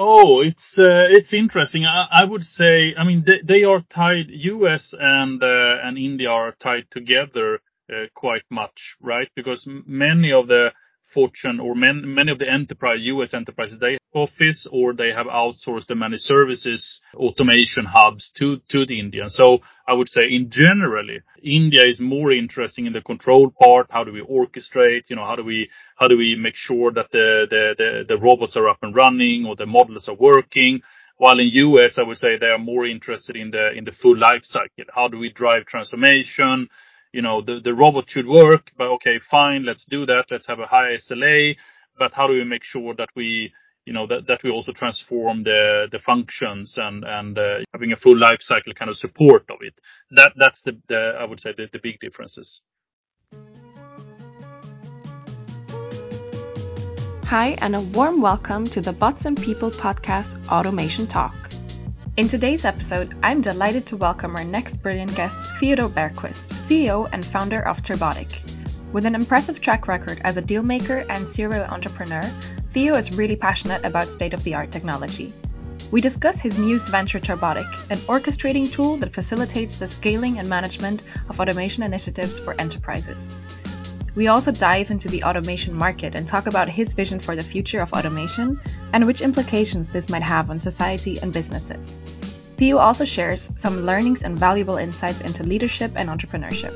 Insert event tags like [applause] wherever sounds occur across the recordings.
Oh, it's uh, it's interesting. I, I, would say, I mean, they, they are tied. U.S. and uh, and India are tied together uh, quite much, right? Because many of the Fortune or man, many of the enterprise, U.S. enterprises, they office or they have outsourced the managed services automation hubs to, to the India. So I would say in generally, India is more interesting in the control part. How do we orchestrate? You know, how do we, how do we make sure that the, the, the, the robots are up and running or the models are working? While in US, I would say they are more interested in the, in the full life cycle. How do we drive transformation? you know, the, the robot should work, but okay, fine, let's do that. Let's have a high SLA. But how do we make sure that we, you know, that, we also transform the, functions and, and, uh, having a full life cycle kind of support of it. That, that's the, I would say the, big differences. Hi, and a warm welcome to the Bots and People podcast Automation Talk. In today's episode, I'm delighted to welcome our next brilliant guest, Theodore Bergquist, CEO and founder of Turbotic. With an impressive track record as a dealmaker and serial entrepreneur, Theo is really passionate about state of the art technology. We discuss his newest venture, Turbotic, an orchestrating tool that facilitates the scaling and management of automation initiatives for enterprises. We also dive into the automation market and talk about his vision for the future of automation and which implications this might have on society and businesses. Theo also shares some learnings and valuable insights into leadership and entrepreneurship.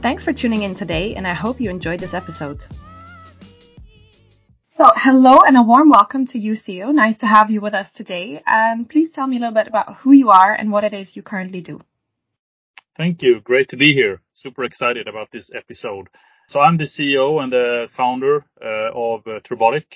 Thanks for tuning in today, and I hope you enjoyed this episode. So, hello and a warm welcome to you, Theo. Nice to have you with us today. And please tell me a little bit about who you are and what it is you currently do. Thank you. Great to be here. Super excited about this episode. So I'm the CEO and the founder uh, of uh, Turbotic.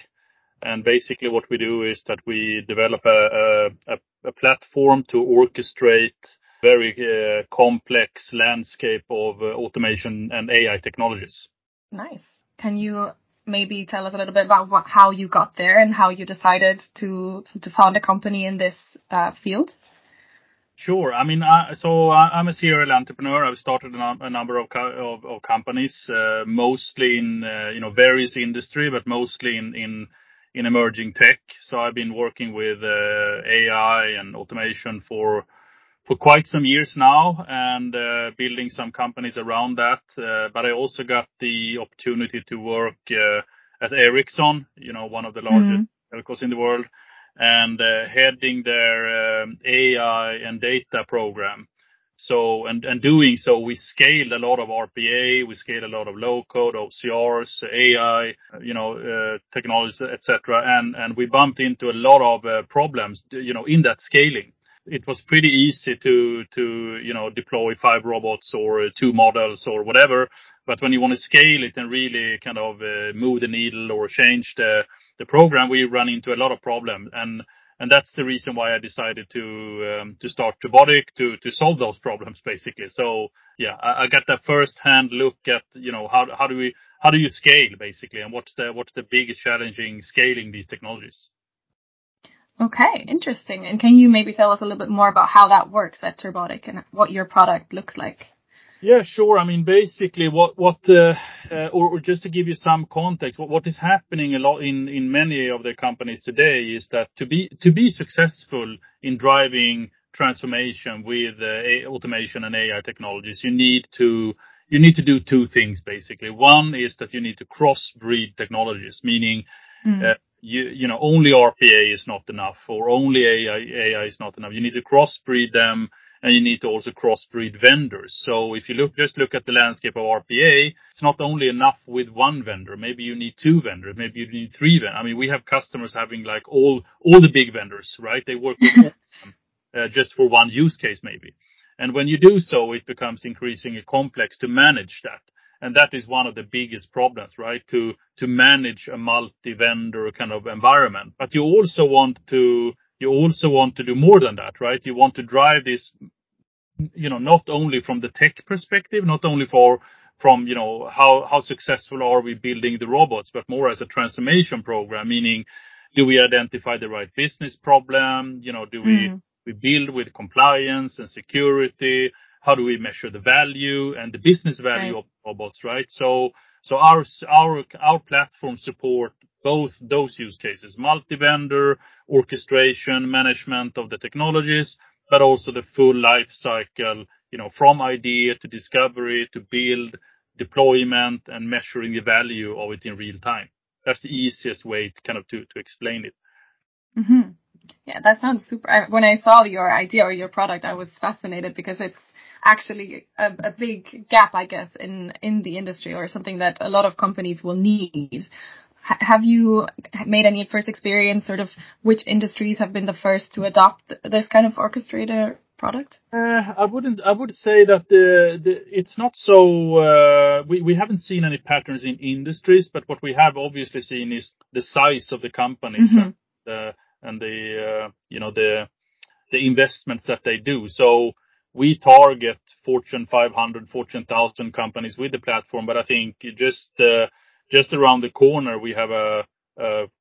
And basically what we do is that we develop a, a, a platform to orchestrate very uh, complex landscape of uh, automation and AI technologies. Nice. Can you maybe tell us a little bit about what, how you got there and how you decided to to found a company in this uh, field? Sure. I mean, I, so I, am a serial entrepreneur. I've started a, number of, co- of, of companies, uh, mostly in uh, you know various industry, but mostly in in in emerging tech. So I've been working with uh, AI and automation for for quite some years now, and uh, building some companies around that. Uh, but I also got the opportunity to work uh, at Ericsson, you know, one of the largest mm-hmm. telcos in the world and uh, heading their um, AI and data program. So, and doing so, we scaled a lot of RPA, we scaled a lot of low code, OCRs, AI, you know, uh, technologies, et cetera. And we bumped into a lot of uh, problems, you know, in that scaling. It was pretty easy to, to, you know, deploy five robots or two models or whatever. But when you want to scale it and really kind of move the needle or change the the program, we run into a lot of problems. And and that's the reason why I decided to um, to start Turbotic to to solve those problems basically. So yeah, I, I got that first hand look at you know how how do we how do you scale basically, and what's the what's the biggest challenging scaling these technologies. Okay, interesting. And can you maybe tell us a little bit more about how that works at Turbotic and what your product looks like? Yeah, sure. I mean, basically what, what, uh, uh, or, or just to give you some context, what, what is happening a lot in, in many of the companies today is that to be, to be successful in driving transformation with uh, automation and AI technologies, you need to, you need to do two things basically. One is that you need to cross-breed technologies, meaning, mm. You, you know, only RPA is not enough or only AI, AI is not enough. You need to cross-breed them and you need to also cross-breed vendors. So if you look, just look at the landscape of RPA, it's not only enough with one vendor. Maybe you need two vendors, maybe you need three vendors. I mean, we have customers having like all, all the big vendors, right? They work with them, uh, just for one use case maybe. And when you do so, it becomes increasingly complex to manage that. And that is one of the biggest problems, right? To, to manage a multi-vendor kind of environment. But you also want to, you also want to do more than that, right? You want to drive this you know, not only from the tech perspective, not only for from, you know, how how successful are we building the robots, but more as a transformation program, meaning do we identify the right business problem? You know, do we mm. we build with compliance and security? How do we measure the value and the business value right. of robots, right? So so our our our platform support both those use cases, multi-vendor, orchestration, management of the technologies, but also the full life cycle, you know, from idea to discovery to build, deployment, and measuring the value of it in real time. That's the easiest way to kind of to to explain it. Mm-hmm. Yeah, that sounds super. When I saw your idea or your product, I was fascinated because it's actually a, a big gap, I guess, in in the industry or something that a lot of companies will need. H have you made any first experience, sort of which industries have been the first to adopt this kind of orchestrator product? Uh, I wouldn't. I would say that the, the it's not so. Uh, we we haven't seen any patterns in industries, but what we have obviously seen is the size of the companies mm -hmm. and the and the uh, you know the the investments that they do. So we target Fortune 500, Fortune 1000 companies with the platform, but I think just uh, just around the corner, we have a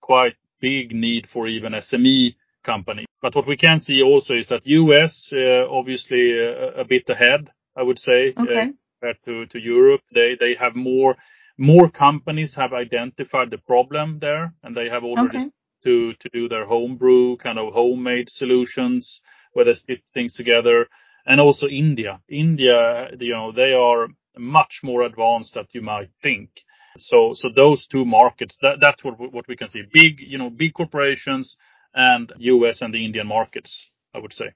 quite big need for even SME companies. But what we can see also is that U.S. Uh, obviously a bit ahead, I would say. Okay. Compared to Europe. They they have more more companies have identified the problem there, and they have already to to do their homebrew, kind of homemade solutions, where they stick things together and also India. India, you know, they are much more advanced than you might think. So so those two markets, that's what what we can see. Big, you know, big corporations and U.S. and the Indian markets, I would say.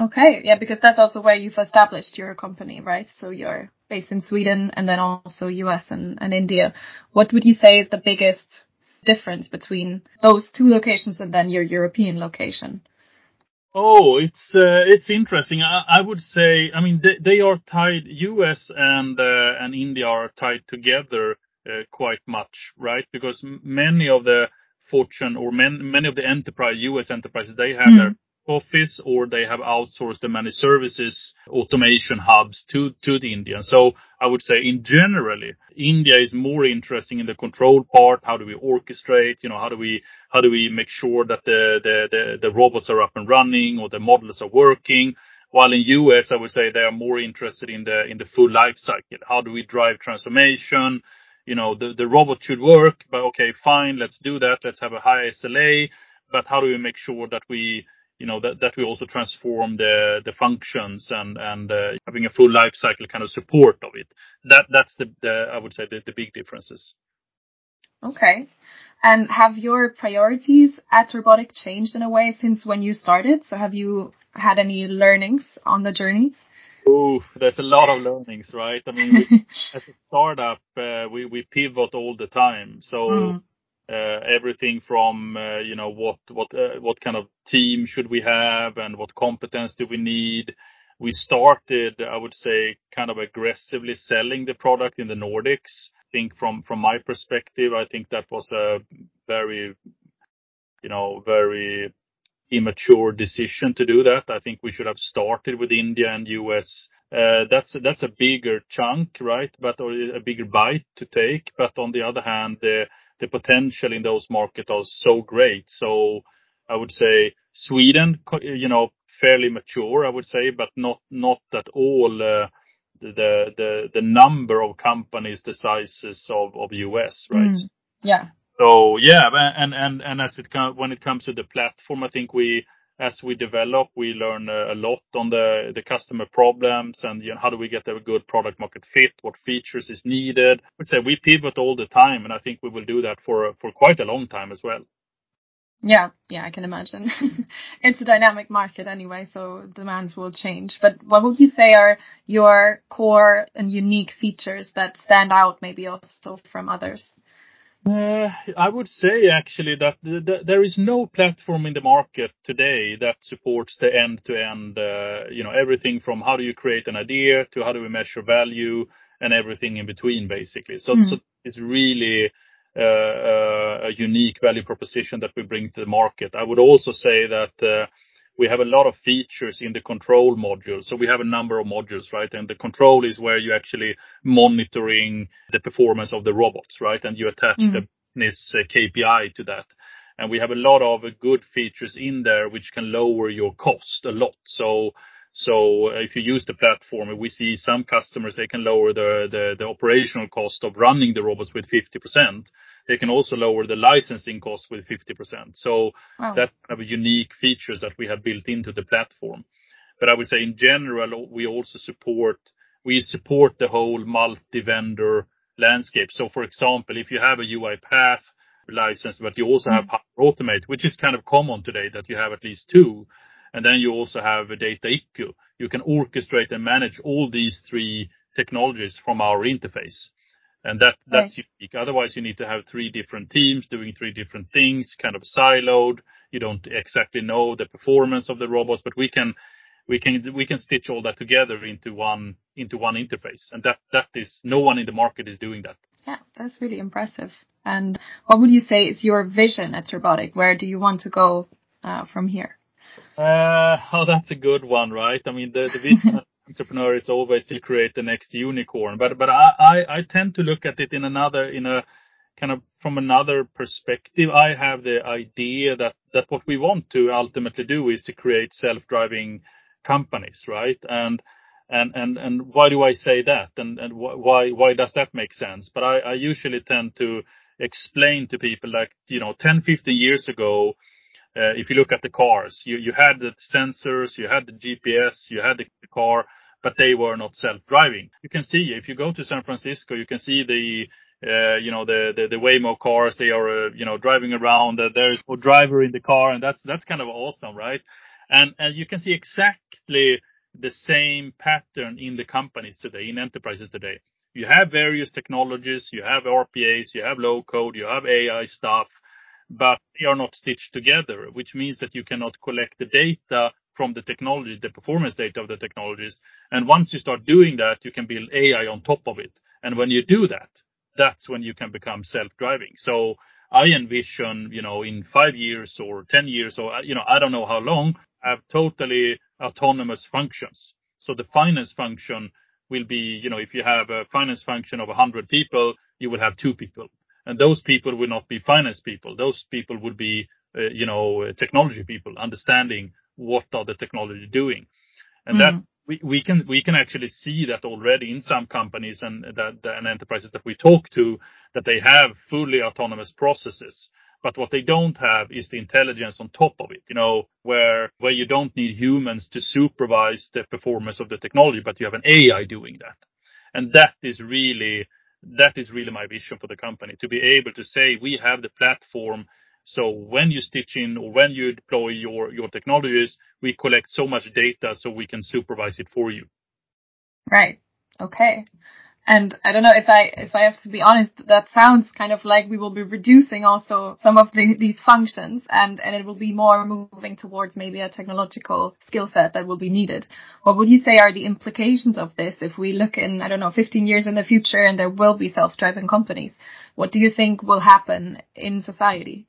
Okay. Yeah, because that's also where you've established your company, right? So you're based in Sweden and then also U.S. and, and India. What would you say is the biggest difference between those two locations and then your European location? Oh, it's uh, it's interesting. I, I would say, I mean, they, they are tied. U.S. and uh, and India are tied together uh, quite much, right? Because many of the Fortune or man, many of the enterprise U.S. enterprises they have mm. their office or they have outsourced the managed services automation hubs to to the India. So I would say in generally, India is more interesting in the control part. How do we orchestrate? You know, how do we how do we make sure that the the the, the robots are up and running or the models are working? While in US, I would say they are more interested in the in the full life cycle. How do we drive transformation? You know, the the robot should work, but okay, fine, let's do that. Let's have a high SLA. But how do we make sure that we that that we also transform the the functions and uh, having a full life cycle kind of support of it. That that's the, I would say, the big differences. Okay. And have your priorities at Turbotic changed in a way since when you started? So have you had any learnings on the journey? Oof, there's a lot of learnings, right? I mean, [laughs] as a startup, uh, we pivot all the time. Uh, everything from, uh, you know, uh, what kind of team should we have and what competence do we need. We started, I would say, kind of aggressively selling the product in the Nordics. I think from my perspective, I think that was a very, you know, very immature decision to do that. I think we should have started with India and U.S. That's a bigger chunk, right? A bigger bite to take. But on the other hand, the potential in those markets are so great. So I would say Sweden, you know, fairly mature, I would say, but not not at all the the the number of companies the sizes of of U.S., right? Mm. Yeah. So yeah, and as it when it comes to the platform, I think we as we develop, we learn uh, a lot on the customer problems and, you know, how do we get a good product market fit, what features is needed. I would say we pivot all the time, and I think we will do that for uh, quite a long time as well. Yeah. Yeah, I can imagine. [laughs] It's a dynamic market anyway, so demands will change. But what would you say are your core and unique features that stand out maybe also from others? Uh, I would say actually that there is no platform in the market today that supports the end-to-end, uh, you know, everything from how do you create an idea to how do we measure value and everything in between, basically. So mm. It's really uh, a unique value proposition that we bring to the market. I would also say that we have a lot of features in the control module. So we have a number of modules, right? And the control is where you actually monitoring the performance of the robots, right? And you attach mm. the business uh, KPI to that. And we have a lot of good features in there which can lower your cost a lot. So so if you use the platform, we see some customers, they can lower the, the, the operational cost of running the robots with 50%. They can also lower the licensing cost with 50%. So Wow. that's kind of a unique features that we have built into the platform. But I would say in general, we also support we support the whole multi-vendor landscape. So for example, if you have a UiPath license, but you also have mm. Power Automate, which is kind of common today, that you have at least two, and then you also have a Data Dataiku, you can orchestrate and manage all these three technologies from our interface. And that, that's unique. Otherwise, you need to have three different teams doing three different things, kind of siloed. You don't exactly know the performance of the robots, but we can we can we can stitch all that together into one into one interface. And that that is no one in the market is doing that. Yeah, that's really impressive. And what would you say is your vision at Turbotic? Where do you want to go uh, from here? Uh, oh, that's a good one, right? I mean, the the vision [laughs] entrepreneur is always to create the next unicorn. But but I I tend to look at it in another, in a kind of from another perspective. I have the idea that that what we want to ultimately do is to create self-driving companies, right? And and and and why do I say that? And and why why does that make sense? But I usually tend to explain to people like, you know, 10, 15 years ago, Uh, if you look at the cars, you had the sensors, you had the GPS, you had the car, but they were not self-driving. You can see if you go to San Francisco, you can see the, uh, you know, the Waymo cars, they are, uh, you know, driving around. There's a driver in the car, and that's kind of awesome, right? And you can see exactly the same pattern in the companies today, in enterprises today. You have various technologies, you have RPAs, you have low code, you have AI stuff, but they are not stitched together, which means that you cannot collect the data from the technology, the performance data of the technologies. And once you start doing that, you can build AI on top of it. And when you do that, that's when you can become self-driving. So I envision, you know, in five years or 10 years, or, you know, I don't know how long, I have totally autonomous functions. So the finance function will be, you know, if you have a finance function of 100 people, you will have two people. And those people will not be finance people. Those people would be, uh, you know, technology people understanding what are the technology doing. And that mm. we we can we can actually see that already in some companies and that and enterprises that we talk to, that they have fully autonomous processes. But what they don't have is the intelligence on top of it, you know, where where you don't need humans to supervise the performance of the technology, but you have an AI doing that. And that is really my vision for the company, to be able to say, we have the platform. So when you stitch in or when you deploy your technologies, we collect so much data so we can supervise it for you. Right. Okay. And I don't know if I if I have to be honest, that sounds kind of like we will be reducing also some of these functions and and it will be more moving towards maybe a technological skill set that will be needed. What would you say are the implications of this if we look in, I don't know, 15 years in the future and there will be self-driving companies? What do you think will happen in society?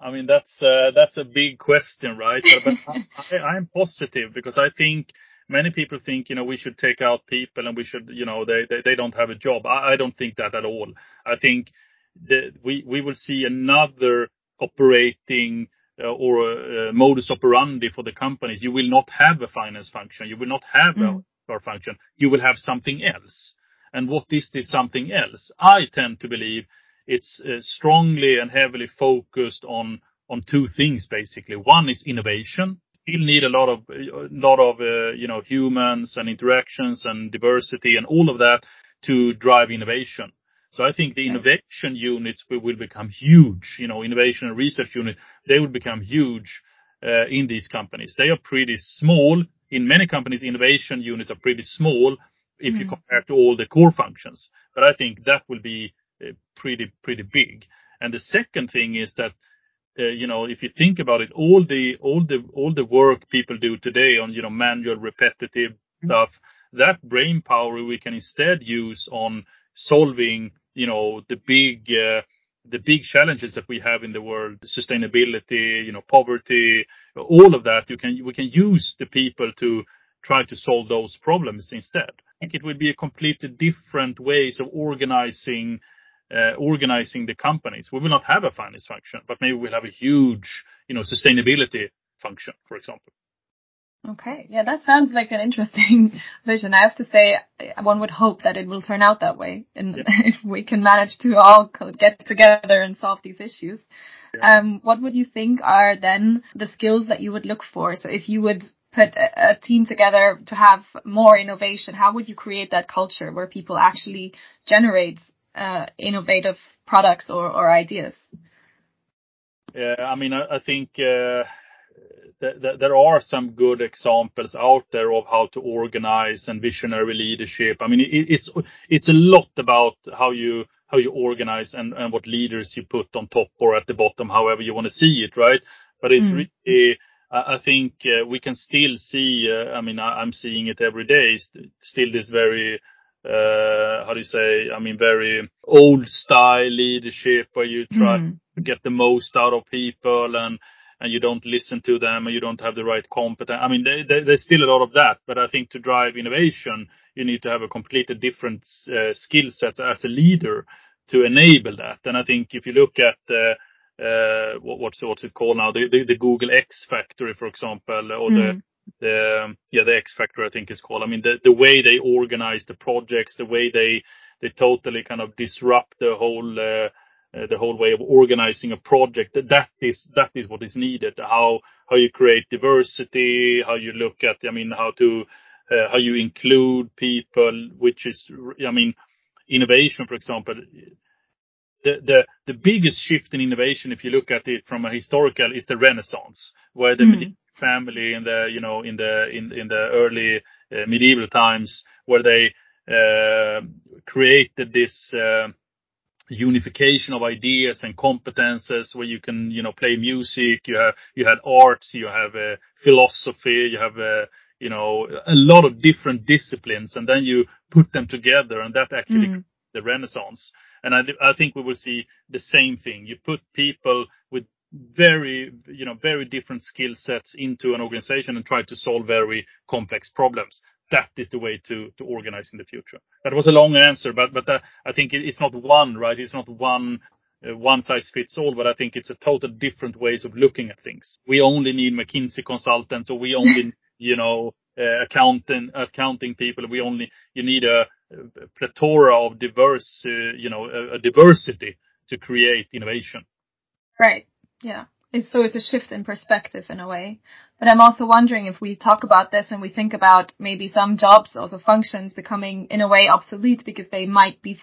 I mean, that's uh, that's a big question, right? [laughs] But I'm positive because I think many people think, you know, we should take out people and we should, you know, they they don't have a job. I don't think that at all. I think that we we will see another operating uh, or uh, modus operandi for the companies. You will not have a finance function. You will not have a mm. HR function. You will have something else. And what is this something else? I tend to believe it's uh, strongly and heavily focused on on two things, basically. One is innovation. You'll need a lot of, a lot of uh you know, humans and interactions and diversity and all of that to drive innovation. So I think the innovation units will become huge, you know, innovation and research unit, they will become huge uh, in these companies. They are pretty small. In many companies, innovation units are pretty small if you hmm. compare to all the core functions. But I think that will be uh, pretty, pretty big. And the second thing is that, Uh, you know, if you think about it, all the all the all the work people do today on, you know, manual repetitive mm-hmm. stuff, that brain power we can instead use on solving, you know, the big uh, the big challenges that we have in the world, sustainability, you know, poverty, all of that. You can we can use the people to try to solve those problems instead. I think it would be a completely different ways of organizing the companies. We will not have a finance function, but maybe we'll have a huge, you know, sustainability function, for example. Okay. Yeah, that sounds like an interesting [laughs] vision. I have to say, one would hope that it will turn out that way. And yeah. [laughs] if we can manage to all get together and solve these issues. Yeah. Um, what would you think are then the skills that you would look for? So if you would put a, a team together to have more innovation, how would you create that culture where people actually generate uh, innovative products or, or ideas? Yeah, I mean, I, I think uh, th- th- there are some good examples out there of how to organize and visionary leadership. I mean, it, it's it's a lot about how you how you organize and, and what leaders you put on top or at the bottom, however you want to see it, right? But it's mm. really I think uh, we can still see, uh, I mean, I'm seeing it every day, still this very, how do you say, I mean, very old style leadership where you try mm. to get the most out of people and, and you don't listen to them and you don't have the right competence. I mean, there's still a lot of that, but I think to drive innovation, you need to have a completely different uh, skill set as a leader to enable that. And I think if you look at uh, uh, what's it called now? The Google X Factory, for example, or the mm. yeah the X Factor I think it's called. I mean, the way they organize the projects, the way they they totally kind of disrupt the whole uh, uh, the whole way of organizing a project. that is that is what is needed. How how you create diversity, how you look at, I mean, how to how you include people, which is, I mean, innovation, for example, the the biggest shift in innovation, if you look at it from a historical, is the Renaissance, where the mm. family in the you know in the in in the early uh, medieval times, where they uh, created this uh, unification of ideas and competences, where you can you know play music, you have you had arts, you have uh, philosophy, you have uh, you know a lot of different disciplines, and then you put them together, and that actually mm. the Renaissance. And I, think we will see the same thing. You put people with very, you know, very different skill sets into an organization and try to solve very complex problems. That is the way to, organize in the future. That was a long answer, but, uh, I think it's not one, right? It's not one uh, one size fits all, but I think it's a total different ways of looking at things. We only need McKinsey consultants, or we only, [laughs] you know, uh, accounting accounting people. We only you need a plethora of diverse, uh, you know, a, a diversity to create innovation. Right. Yeah. So it's a shift in perspective in a way. But I'm also wondering if we talk about this and we think about maybe some jobs, also functions becoming in a way obsolete because they might be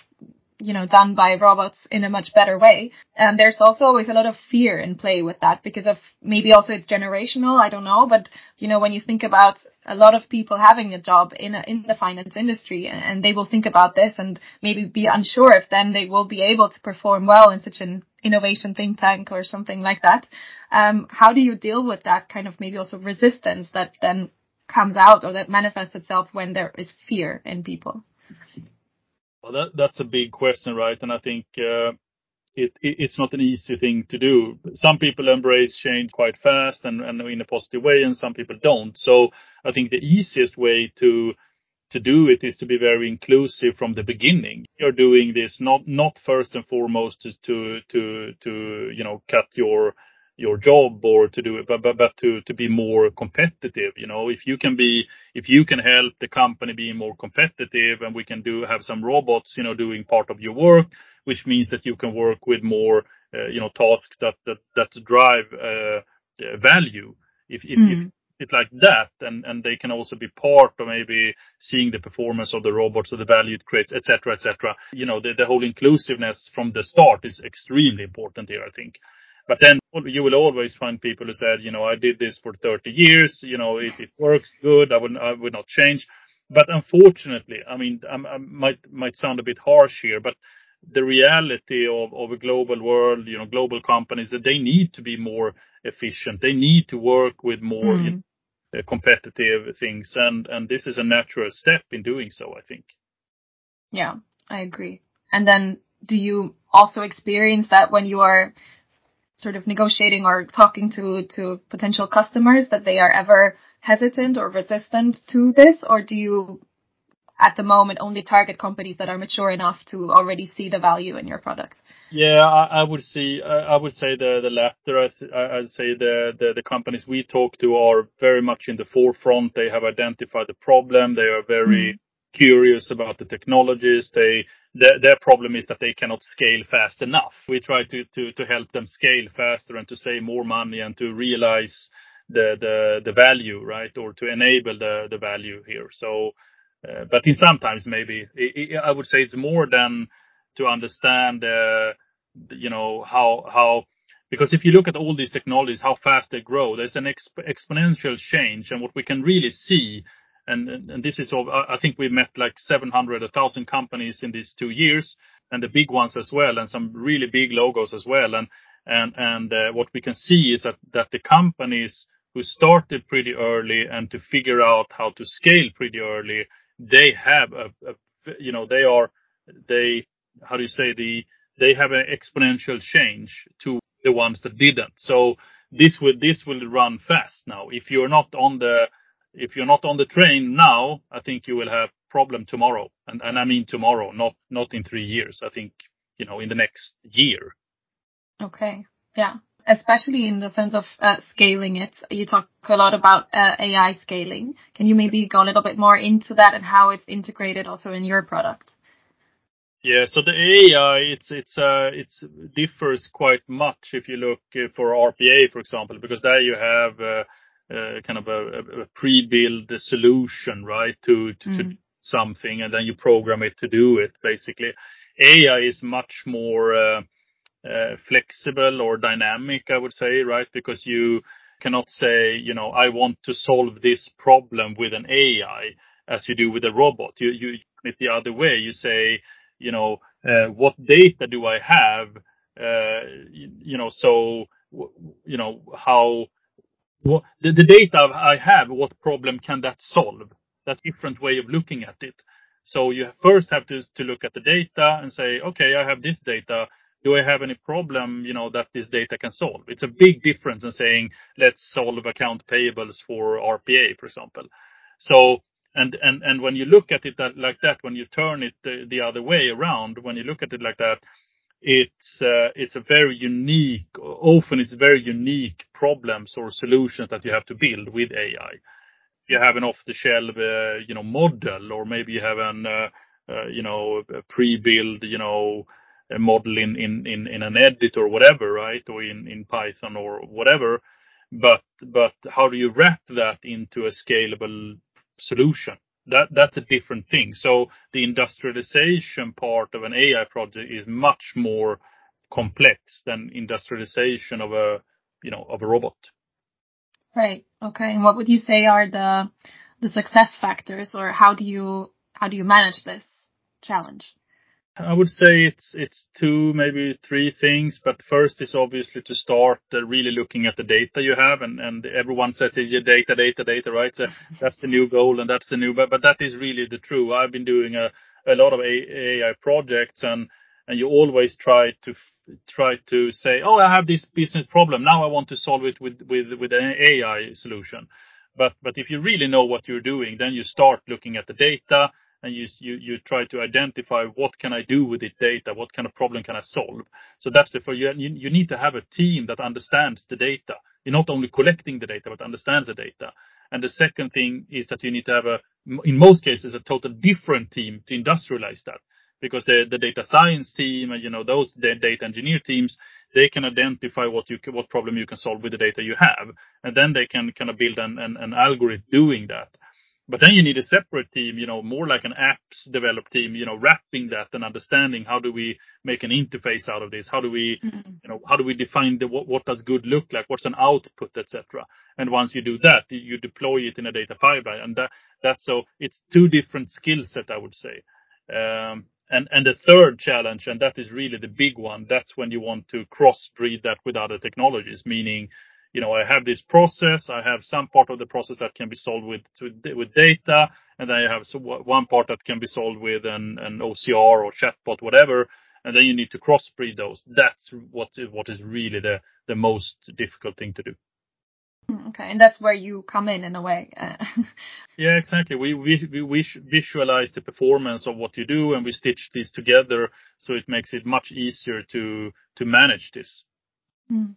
you know, done by robots in a much better way. And there's also always a lot of fear in play with that because of maybe also it's generational. I don't know. But, you know, when you think about a lot of people having a job in a, in the finance industry and, they will think about this and maybe be unsure if then they will be able to perform well in such an innovation think tank or something like that. Um, how do you deal with that kind of maybe also resistance that then comes out or that manifests itself when there is fear in people? Well, that's a big question, right? And I think uh, it's not an easy thing to do. Some people embrace change quite fast and in a positive way, and some people don't. So I think the easiest way to to do it is to be very inclusive from the beginning. You're doing this not not first and foremost to to to you know cut your your job or to do it, but, but, but to, to be more competitive. You know, if you can be, if you can help the company be more competitive and we can do, have some robots, you know, doing part of your work, which means that you can work with more, uh, you know, tasks that, that, that drive, uh, value. If, if, mm. if it like that and, and they can also be part of maybe seeing the performance of the robots or the value it creates, etc., etc. You know, the, the whole inclusiveness from the start is extremely important here, I think. But then you will always find people who said, you know, I did this for 30 years, you know, it, it works good, I would, I would not change. But unfortunately, I mean, I, I might, might sound a bit harsh here, but the reality of, of a global world, you know, global companies, that they need to be more efficient. They need to work with more mm. you know, competitive things. And, and this is a natural step in doing so, I think. Yeah, I agree. And then do you also experience that when you are sort of negotiating or talking to, to potential customers that they are ever hesitant or resistant to this? Or do you at the moment only target companies that are mature enough to already see the value in your product? Yeah, I, I would see. I, I would say the the latter. I would say the, the the companies we talk to are very much in the forefront. They have identified the problem. They are very mm. curious about the technologies. They their, their problem is that they cannot scale fast enough. We try to, to, to help them scale faster and to save more money and to realize the, the, the value, right? Or to enable the, the value here. So, uh, but in sometimes maybe it, it, I would say it's more than to understand, uh, you know, how, how, because if you look at all these technologies, how fast they grow, there's an exp- exponential change. And what we can really see this is all, I think we've met like 700, 1,000 companies in these two years and the big ones as well, and some really big logos as well. And, and, and, uh, what we can see is that, that the companies who started pretty early and to figure out how to scale pretty early, they have you know, they are, they, how do you say the, they have an exponential change to the ones that didn't. So this will run fast now. If you're not on the, if you're not on the train now, I think you will have problem tomorrow. And, and I mean tomorrow, not, not in three years. I think, you know, in the next year. Okay. Yeah. Especially in the sense of uh, scaling it. You talk a lot about uh, AI scaling. Can you maybe go a little bit more into that and how it's integrated also in your product? Yeah, so the AI, it's it's uh it's differs quite much if you look uh, for RPA, for example, because there you have uh, uh, kind of a, pre-built solution, right, to, to, mm. something, and then you program it to do it, basically. AI is much more uh, uh, flexible or dynamic, I would say, right? Because you cannot say, you know, I want to solve this problem with an AI as you do with a robot. You, you it the other way. You say, you know, uh, what data do I have? Uh, you know, so, you know, how, what, the, the data I have, what problem can that solve? That's a different way of looking at it. So you first have to, to look at the data and say, okay, I have this data. Do I have any problem, you know, that this data can solve? It's a big difference in saying, let's solve account payables for RPA, for example. So, and, and, and when you look at it that, like that, when you turn it the, the other way around, when you look at it like that, it's uh, it's a very unique, often it's very unique problems or solutions that you have to build with AI. You have an off-the-shelf, uh, you know, model, or maybe you have an, uh, you know, a pre-built, you know, a model in an editor or whatever, right? Or in in Python or whatever. But but how do you wrap that into a scalable solution? That that's a different thing. So the industrialization part of an AI project is much more complex than industrialization of a you know of a robot. Right. Okay. And what would you say are the the success factors, or how do you how do you manage this challenge? I would say it's it's two, maybe three things. But first is obviously to start uh, really looking at the data you have, and and everyone says it's your data, data, data, right? So [laughs] that's the new goal, and that's the new. But but that is really the true. I've been doing a a lot of AI projects, and and you always try to try to say, oh, I have this business problem. Now I want to solve it with with with an AI solution. But but if you really know what you're doing, then you start looking at the data and you, you, you try to identify what can I do with the data? What kind of problem can I solve? So that's the, for you, you, need to have a team that understands the data. You're not only collecting the data, but understands the data. And the second thing is that you need to have a, in most cases, a total different team to industrialize that. Because the, data science team and, you know, those data engineer teams, they can identify what you, what problem you can solve with the data you have. And then they can kind of build an algorithm doing that. But then you need a separate team, you know, more like an apps develop team, you know, wrapping that and understanding how do we make an interface out of this? How do we, mm-hmm. you know, how do we define the, what, what does good look like? What's an output, etc. And once you do that, you deploy it in a data pipeline. And that, that's so it's two different skill set, I would say. Um, and, and the third challenge, and that is really the big one, that's when you want to crossbreed that with other technologies, meaning you know, I have this process. I have some part of the process that can be solved with with data, and then I have one part that can be solved with an, an OCR or chatbot, whatever. And then you need to crossbreed those. That's what what is really the the most difficult thing to do. Hmm, Okay, and that's where you come in in a way. [laughs] yeah, exactly. We we we visualize the performance of what you do, and we stitch this together, so it makes it much easier to to manage this. Mm.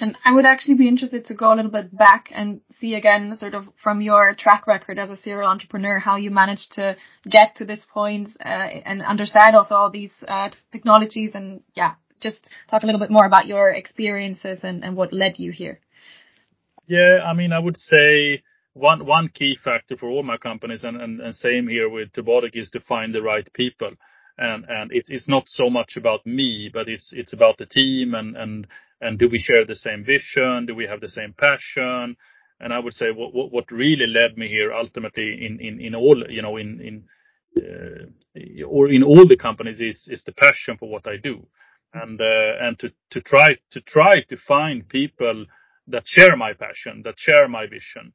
And I would actually be interested to go a little bit back and see again, sort of from your track record as a serial entrepreneur, how you managed to get to this point uh, and understand also all these uh, technologies and yeah, just talk a little bit more about your experiences and, and what led you here. Yeah, I mean, I would say one one key factor for all my companies and, and, and same here with Turbotic is to find the right people. And and it, it's not so much about me, but it's it's about the team and do we share the same vision? Do we have the same passion? And I would say what really led me here ultimately in all you know in in or in all the companies is is the passion for what I do, and uh, and to to try to try to find people that share my passion, that share my vision,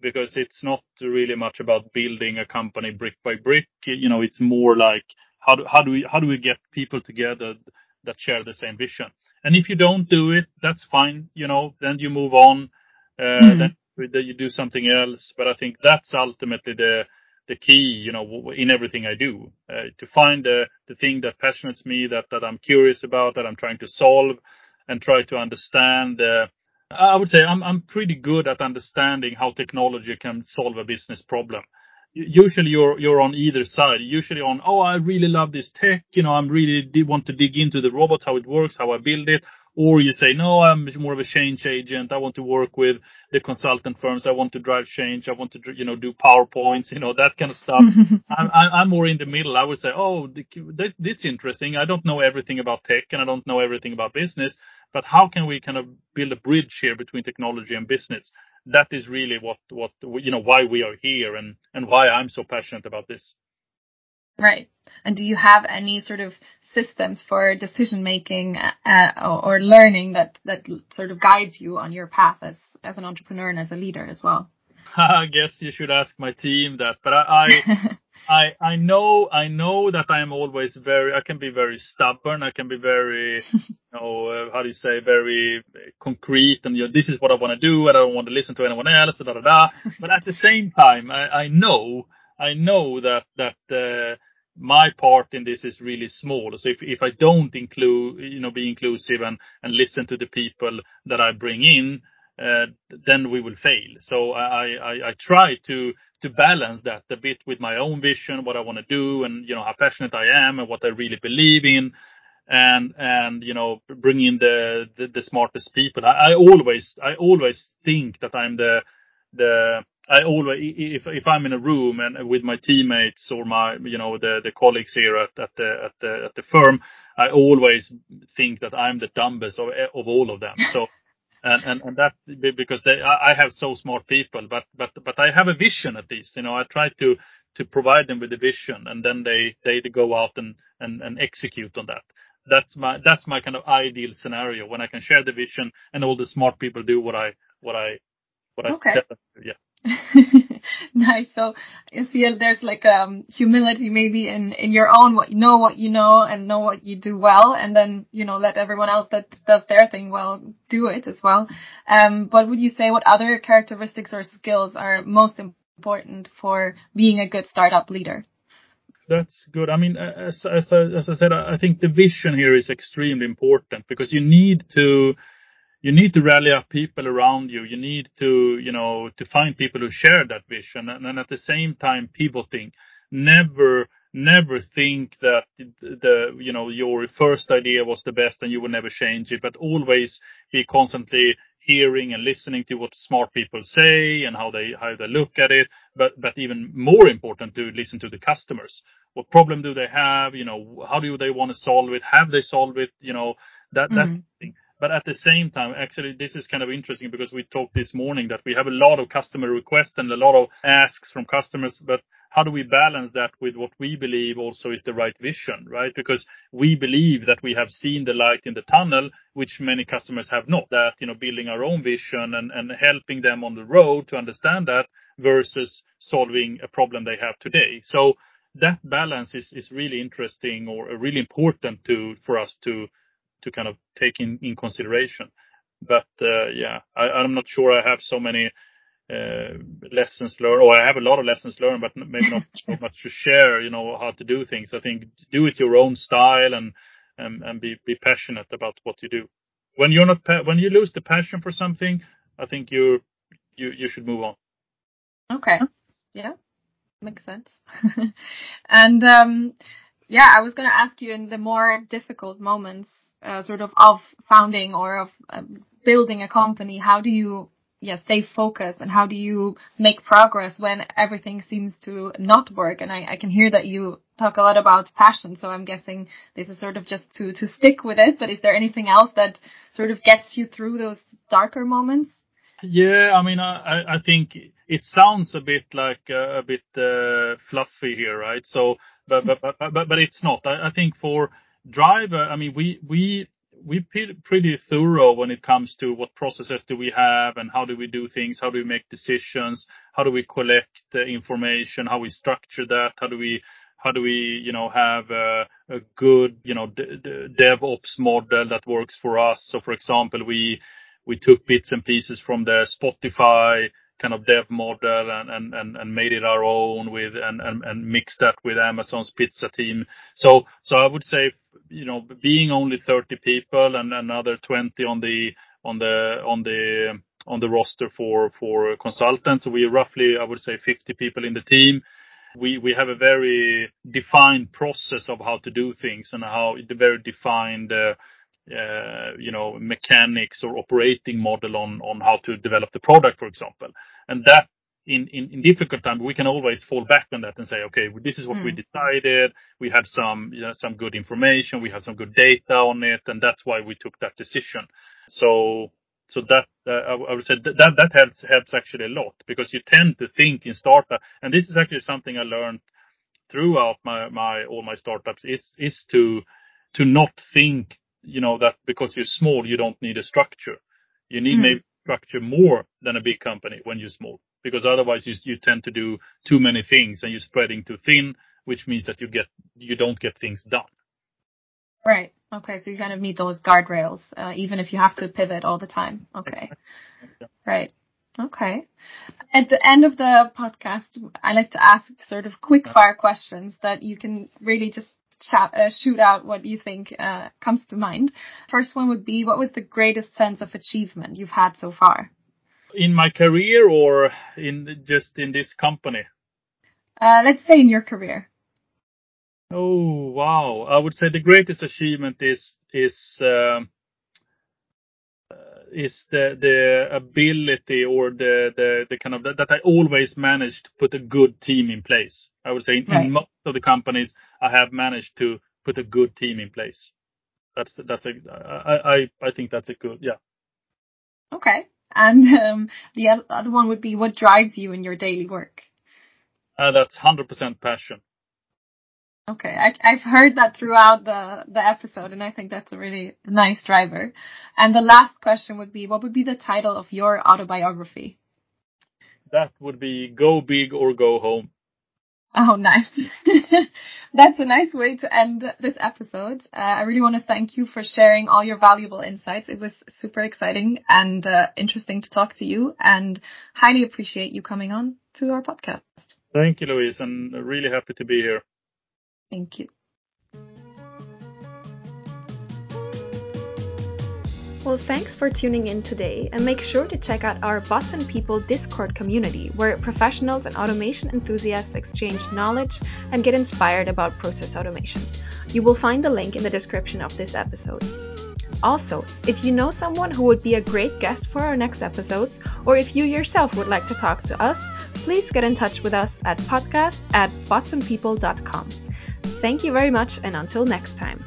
because it's not really much about building a company brick by brick. You know, it's more like how do how do we how do we get people together that share the same vision? And if you don't do it, that's fine. You know, then you move on. Uh, mm. Then you do something else. But I think that's ultimately the the key. You know, in everything I do, uh, to find the the thing that passionates me, that that I'm curious about, that I'm trying to solve, and try to understand. Uh, I would say I'm I'm pretty good at understanding how technology can solve a business problem usually you're you're on either side. Usually on, oh, I really love this tech. You know, I'm really want to dig into the robot, how it works, how I build it. Or you say, no, I'm more of a change agent. I want to work with the consultant firms. I want to drive change. I want to, you know, do PowerPoints, you know, that kind of stuff. [laughs] I'm, I'm more in the middle. I would say, oh, that, that's interesting. I don't know everything about tech and I don't know everything about business, but how can we kind of build a bridge here between technology and business? That is really what what you know why we are here and and why I'm so passionate about this. Right. And do you have any sort of systems for decision making uh, or learning that that sort of guides you on your path as as an entrepreneur and as a leader as well? [laughs] I guess you should ask my team that, but I, I [laughs] I I know I know that I am always very I can be very stubborn. I can be very [laughs] you know uh, how do you say very concrete and you know this is what I want to do and I don't want to listen to anyone else. Da da da. [laughs] But at the same time, I, I know I know that that uh, my part in this is really small. So if if I don't include you know be inclusive and and listen to the people that I bring in, uh, then we will fail. So I, I, I try to to balance that a bit with my own vision, what I want to do, and you know how passionate I am and what I really believe in, and and you know bring in the the, the smartest people. I, I always I always think that I'm the the I always if if I'm in a room and with my teammates or my you know the the colleagues here at, at the at the at the firm, I always think that I'm the dumbest of of all of them. So and and, and that because they I have so smart people, but but but I have a vision at least. You know, I try to to provide them with a vision, and then they they go out and and and execute on that. That's my that's my kind of ideal scenario when I can share the vision and all the smart people do what I what I what I okay. Yeah. [laughs] nice. So you feel there's like um humility maybe in in your own what you know what you know and know what you do well and then you know let everyone else that does their thing well do it as well. Um but would you say what other characteristics or skills are most important for being a good startup leader? That's good. I mean, as as as I said, I think the vision here is extremely important because you need to you need to rally up people around you. You need to, you know, to find people who share that vision and, and at the same time pivoting. Never, never think that the, you know, your first idea was the best and you will never change it, but always be constantly hearing and listening to what smart people say and how they, how they look at it. But, but even more important to listen to the customers. What problem do they have? You know, how do they want to solve it? Have they solved it? You know, that, that mm. thing but at the same time, actually, this is kind of interesting because we talked this morning that we have a lot of customer requests and a lot of asks from customers, but how do we balance that with what we believe also is the right vision, right? Because we believe that we have seen the light in the tunnel, which many customers have not. That, you know, building our own vision and, and helping them on the road to understand that versus solving a problem they have today. So that balance is, is really interesting or really important to, for us to, to kind of take in, in consideration. but uh, yeah, I, I'm not sure I have so many uh, lessons learned, or I have a lot of lessons learned, but maybe not [laughs] so much to share. You know how to do things. I think do it your own style and and, and be be passionate about what you do. When you're not pa- when you lose the passion for something, I think you you you should move on. Okay. Yeah, makes sense. [laughs] and um, yeah, I was going to ask you in the more difficult moments, uh, sort of of founding or of um, building a company, how do you yeah, stay focused and how do you make progress when everything seems to not work? And I, I can hear that you talk a lot about passion, so I'm guessing this is sort of just to, to stick with it, but is there anything else that sort of gets you through those darker moments? Yeah, I mean, I, I think it sounds a bit like uh, a bit uh, fluffy here, right? So, but but but but, but it's not. I, I think for driver, I mean, we we we pretty thorough when it comes to what processes do we have and how do we do things, how do we make decisions, how do we collect the information, how we structure that, how do we how do we you know have a, good DevOps model that works for us. So for example, we we took bits and pieces from the Spotify kind of dev model and, and, and, and made it our own with and, mixed that with Amazon's pizza team. So, so I would say, you know, being only 30 people and another 20 on the, on the, on the, on the roster for, for consultants. We roughly, I would say 50 people in the team. We, we have a very defined process of how to do things and how the very defined, uh, uh, you know, mechanics or operating model on on how to develop the product, for example. And that in, in, in difficult times, we can always fall back on that and say, okay, this is what mm. we decided. We had some, you know, some good information. We had some good data on it. And that's why we took that decision. So, so that, uh, I would say that, that helps, helps actually a lot because you tend to think in startup. And this is actually something I learned throughout my, my, all my startups is, is to, to not think you know, that because you're small, you don't need a structure. You need mm. maybe structure more than a big company when you're small, because otherwise you, you tend to do too many things and you're spreading too thin, which means that you get, you don't get things done. Right. Okay. So you kind of need those guardrails, uh, even if you have to pivot all the time. Okay. Exactly. Right. Okay. At the end of the podcast, I like to ask sort of quick fire questions that you can really just chat, uh, shoot out what you think uh, comes to mind. First one would be, what was the greatest sense of achievement you've had so far? In my career or in just in this company? Uh, let's say in your career. Oh wow! I would say the greatest achievement is is um, is the the ability or the the the kind of that I always managed to put a good team in place. I would say in, right. in most of the companies I have managed to put a good team in place. That's that's a I I I think that's a good yeah. Okay, and um, the other one would be what drives you in your daily work. Uh, that's hundred percent passion. Okay, I, have heard that throughout the, the episode, and I think that's a really nice driver. And the last question would be, what would be the title of your autobiography? That would be Go Big or Go Home. Oh, nice. [laughs] that's a nice way to end this episode. Uh, I really want to thank you for sharing all your valuable insights. It was super exciting and uh, interesting to talk to you, and highly appreciate you coming on to our podcast. Thank you, Louise, and really happy to be here. Thank you. Well, thanks for tuning in today and make sure to check out our Bots and People Discord community where professionals and automation enthusiasts exchange knowledge and get inspired about process automation. You will find the link in the description of this episode. Also, if you know someone who would be a great guest for our next episodes, or if you yourself would like to talk to us, please get in touch with us at podcast at botsandpeople.com. Thank you very much, and until next time.